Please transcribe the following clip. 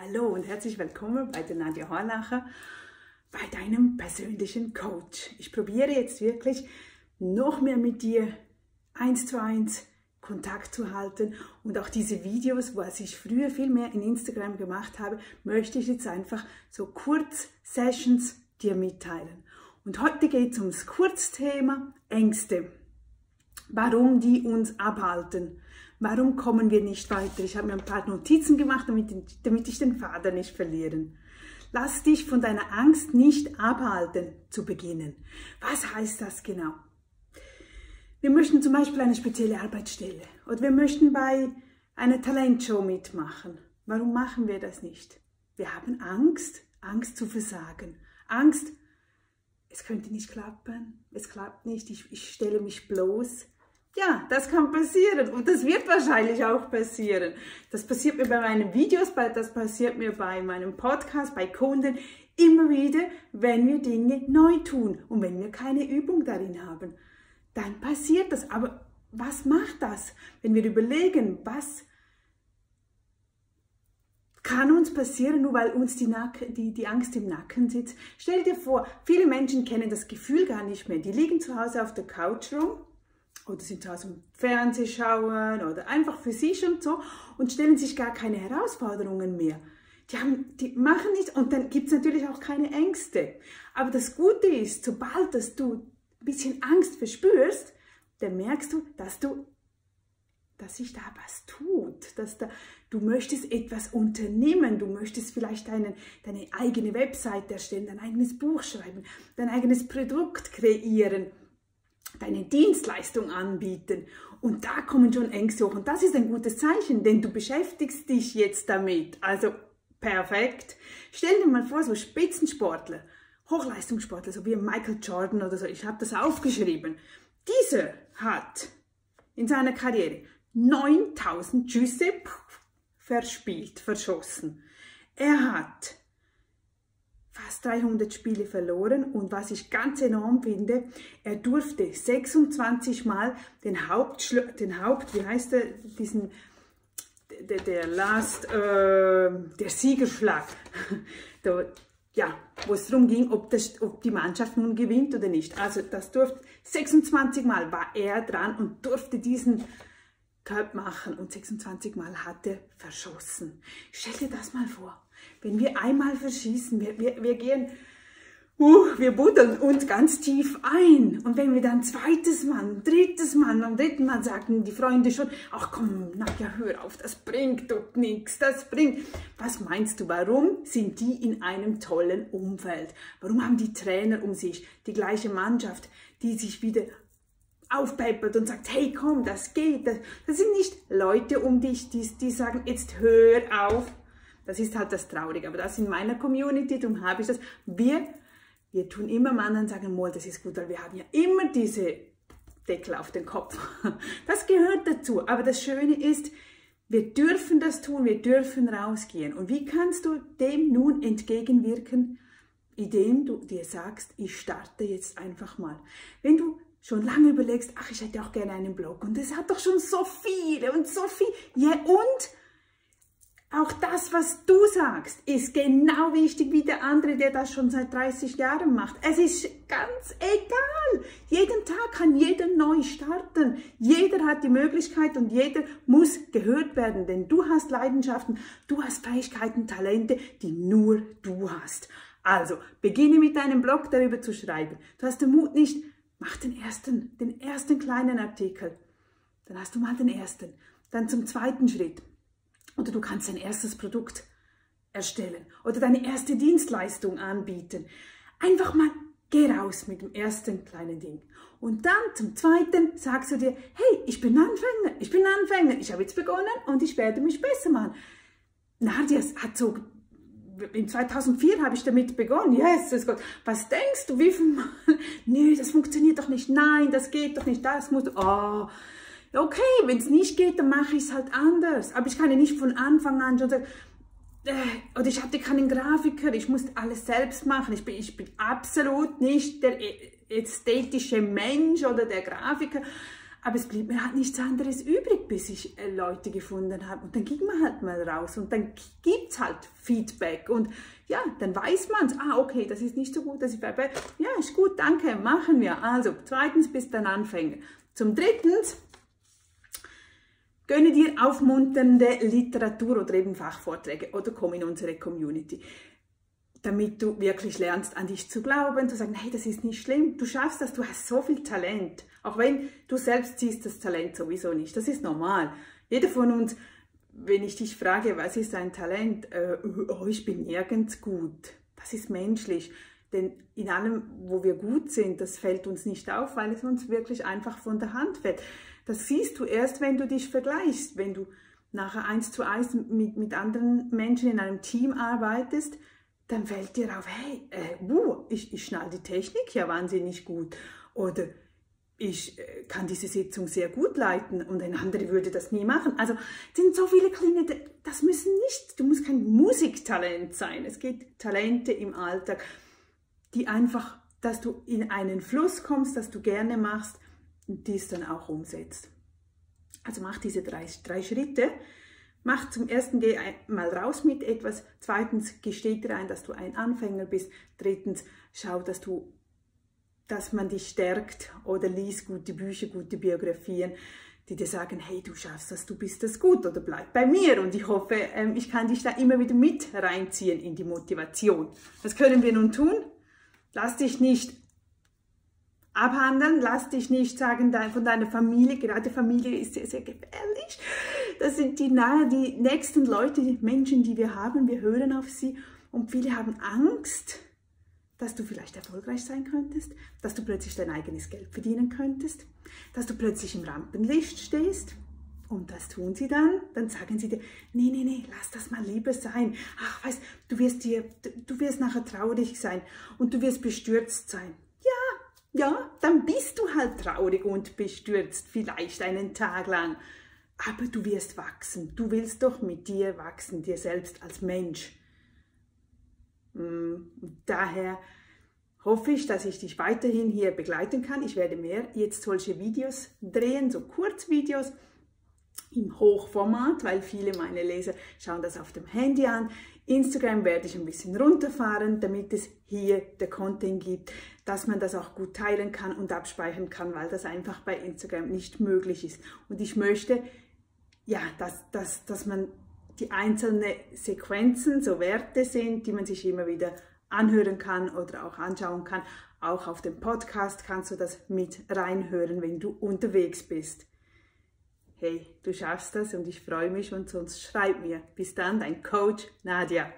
Hallo und herzlich willkommen bei der Nadja Hornacher, bei deinem persönlichen Coach. Ich probiere jetzt wirklich noch mehr mit dir eins zu eins Kontakt zu halten und auch diese Videos, was ich früher viel mehr in Instagram gemacht habe, möchte ich jetzt einfach so kurz Sessions dir mitteilen. Und heute geht es ums Kurzthema Ängste. Warum die uns abhalten Warum kommen wir nicht weiter? Ich habe mir ein paar Notizen gemacht, damit, damit ich den Vater nicht verlieren. Lass dich von deiner Angst nicht abhalten zu beginnen. Was heißt das genau? Wir möchten zum Beispiel eine spezielle Arbeitsstelle oder wir möchten bei einer Talentshow mitmachen. Warum machen wir das nicht? Wir haben Angst, Angst zu versagen. Angst, es könnte nicht klappen, es klappt nicht, ich, ich stelle mich bloß. Ja, das kann passieren und das wird wahrscheinlich auch passieren. Das passiert mir bei meinen Videos, das passiert mir bei meinem Podcast, bei Kunden immer wieder, wenn wir Dinge neu tun und wenn wir keine Übung darin haben. Dann passiert das. Aber was macht das, wenn wir überlegen, was kann uns passieren, nur weil uns die, Nacken, die, die Angst im Nacken sitzt? Stell dir vor, viele Menschen kennen das Gefühl gar nicht mehr. Die liegen zu Hause auf der Couch rum oder sind zu Hause im Fernsehen schauen oder einfach für sich und so und stellen sich gar keine Herausforderungen mehr. Die, haben, die machen nichts und dann gibt es natürlich auch keine Ängste. Aber das Gute ist, sobald dass du ein bisschen Angst verspürst, dann merkst du, dass du dass sich da was tut, dass da, du möchtest etwas unternehmen, du möchtest vielleicht deinen, deine eigene Website erstellen, dein eigenes Buch schreiben, dein eigenes Produkt kreieren deine Dienstleistung anbieten. Und da kommen schon Ängste hoch. Und das ist ein gutes Zeichen, denn du beschäftigst dich jetzt damit. Also perfekt. Stell dir mal vor, so Spitzensportler, Hochleistungssportler, so wie Michael Jordan oder so, ich habe das aufgeschrieben. Dieser hat in seiner Karriere 9000 Schüsse verspielt, verschossen. Er hat fast 300 Spiele verloren und was ich ganz enorm finde, er durfte 26 Mal den Haupt, den Haupt wie heißt der, diesen, der, der Last, äh, der Siegerschlag, der, ja, wo es darum ging, ob, das, ob die Mannschaft nun gewinnt oder nicht. Also das durfte, 26 Mal war er dran und durfte diesen Cup machen und 26 Mal hat er verschossen. Stell dir das mal vor. Wenn wir einmal verschießen, wir, wir, wir gehen, uh, wir buddeln uns ganz tief ein. Und wenn wir dann zweites Mal, drittes Mal, am dritten Mal sagen die Freunde schon, ach komm, na ja, hör auf, das bringt doch nichts, das bringt. Was meinst du, warum sind die in einem tollen Umfeld? Warum haben die Trainer um sich, die gleiche Mannschaft, die sich wieder aufpeppelt und sagt, hey komm, das geht. Das, das sind nicht Leute um dich, die, die sagen, jetzt hör auf, das ist halt das Traurige. Aber das in meiner Community, darum habe ich das. Wir, wir tun immer und sagen, Mol, das ist gut, weil wir haben ja immer diese Deckel auf den Kopf. Das gehört dazu. Aber das Schöne ist, wir dürfen das tun, wir dürfen rausgehen. Und wie kannst du dem nun entgegenwirken? Indem du dir sagst, ich starte jetzt einfach mal. Wenn du schon lange überlegst, ach, ich hätte auch gerne einen Blog und es hat doch schon so viele und so viel. Ja, und auch das, was du sagst, ist genau wichtig wie der andere, der das schon seit 30 Jahren macht. Es ist ganz egal. Jeden Tag kann jeder neu starten. Jeder hat die Möglichkeit und jeder muss gehört werden, denn du hast Leidenschaften, du hast Fähigkeiten, Talente, die nur du hast. Also, beginne mit deinem Blog darüber zu schreiben. Du hast den Mut nicht, mach den ersten, den ersten kleinen Artikel. Dann hast du mal den ersten. Dann zum zweiten Schritt. Oder du kannst dein erstes Produkt erstellen oder deine erste Dienstleistung anbieten. Einfach mal geh raus mit dem ersten kleinen Ding. Und dann zum zweiten sagst du dir, hey, ich bin Anfänger, ich bin Anfänger, ich habe jetzt begonnen und ich werde mich besser machen. Nadia hat so, in 2004 habe ich damit begonnen, yes, Gott. Was denkst du, wie viel Mal? Nö, das funktioniert doch nicht, nein, das geht doch nicht, das muss, oh, okay, wenn es nicht geht, dann mache ich es halt anders. Aber ich kann ja nicht von Anfang an schon sagen, äh, oder ich hatte keinen Grafiker, ich musste alles selbst machen. Ich bin, ich bin absolut nicht der ästhetische Mensch oder der Grafiker. Aber es blieb mir halt nichts anderes übrig, bis ich äh, Leute gefunden habe. Und dann ging man halt mal raus und dann gibt es halt Feedback. Und ja, dann weiß man es. Ah, okay, das ist nicht so gut, das ist bei, Ja, ist gut, danke, machen wir. Also, zweitens bist dann Anfänger. Zum drittens, gönne dir aufmunternde Literatur oder eben Fachvorträge oder komm in unsere Community damit du wirklich lernst, an dich zu glauben, zu sagen, hey, das ist nicht schlimm, du schaffst das, du hast so viel Talent. Auch wenn du selbst siehst das Talent sowieso nicht, das ist normal. Jeder von uns, wenn ich dich frage, was ist dein Talent, äh, oh, ich bin nirgends gut. Das ist menschlich. Denn in allem, wo wir gut sind, das fällt uns nicht auf, weil es uns wirklich einfach von der Hand fällt. Das siehst du erst, wenn du dich vergleichst, wenn du nachher eins zu eins mit, mit anderen Menschen in einem Team arbeitest, dann fällt dir auf, hey, äh, uh, ich, ich schnall die Technik ja wahnsinnig gut. Oder ich äh, kann diese Sitzung sehr gut leiten und ein anderer würde das nie machen. Also sind so viele kleine, das müssen nicht, du musst kein Musiktalent sein. Es gibt Talente im Alltag, die einfach, dass du in einen Fluss kommst, dass du gerne machst und dies dann auch umsetzt. Also mach diese drei, drei Schritte Mach zum ersten, geh mal raus mit etwas. Zweitens, gesteh dir ein, dass du ein Anfänger bist. Drittens, schau, dass du, dass man dich stärkt oder lies gute Bücher, gute Biografien, die dir sagen, hey, du schaffst das, du bist das gut oder bleib bei mir. Und ich hoffe, ähm, ich kann dich da immer wieder mit reinziehen in die Motivation. Was können wir nun tun? Lass dich nicht abhandeln, lass dich nicht sagen von deiner Familie, gerade Familie ist sehr, sehr gefährlich das sind die nahe, die nächsten Leute, die Menschen, die wir haben. Wir hören auf sie und viele haben Angst, dass du vielleicht erfolgreich sein könntest, dass du plötzlich dein eigenes Geld verdienen könntest, dass du plötzlich im Rampenlicht stehst. Und das tun sie dann, dann sagen sie dir, nee, nee, nee, lass das mal lieber sein. Ach, weißt, du wirst dir, du wirst nachher traurig sein und du wirst bestürzt sein. Ja, ja, dann bist du halt traurig und bestürzt, vielleicht einen Tag lang aber du wirst wachsen. Du willst doch mit dir wachsen, dir selbst als Mensch. Mm, daher hoffe ich, dass ich dich weiterhin hier begleiten kann. Ich werde mehr jetzt solche Videos drehen, so Kurzvideos im Hochformat, weil viele meiner Leser schauen das auf dem Handy an. Instagram werde ich ein bisschen runterfahren, damit es hier der Content gibt, dass man das auch gut teilen kann und abspeichern kann, weil das einfach bei Instagram nicht möglich ist. Und ich möchte ja, dass, dass, dass man die einzelnen Sequenzen so Werte sind, die man sich immer wieder anhören kann oder auch anschauen kann. Auch auf dem Podcast kannst du das mit reinhören, wenn du unterwegs bist. Hey, du schaffst das und ich freue mich und sonst schreib mir. Bis dann, dein Coach Nadia.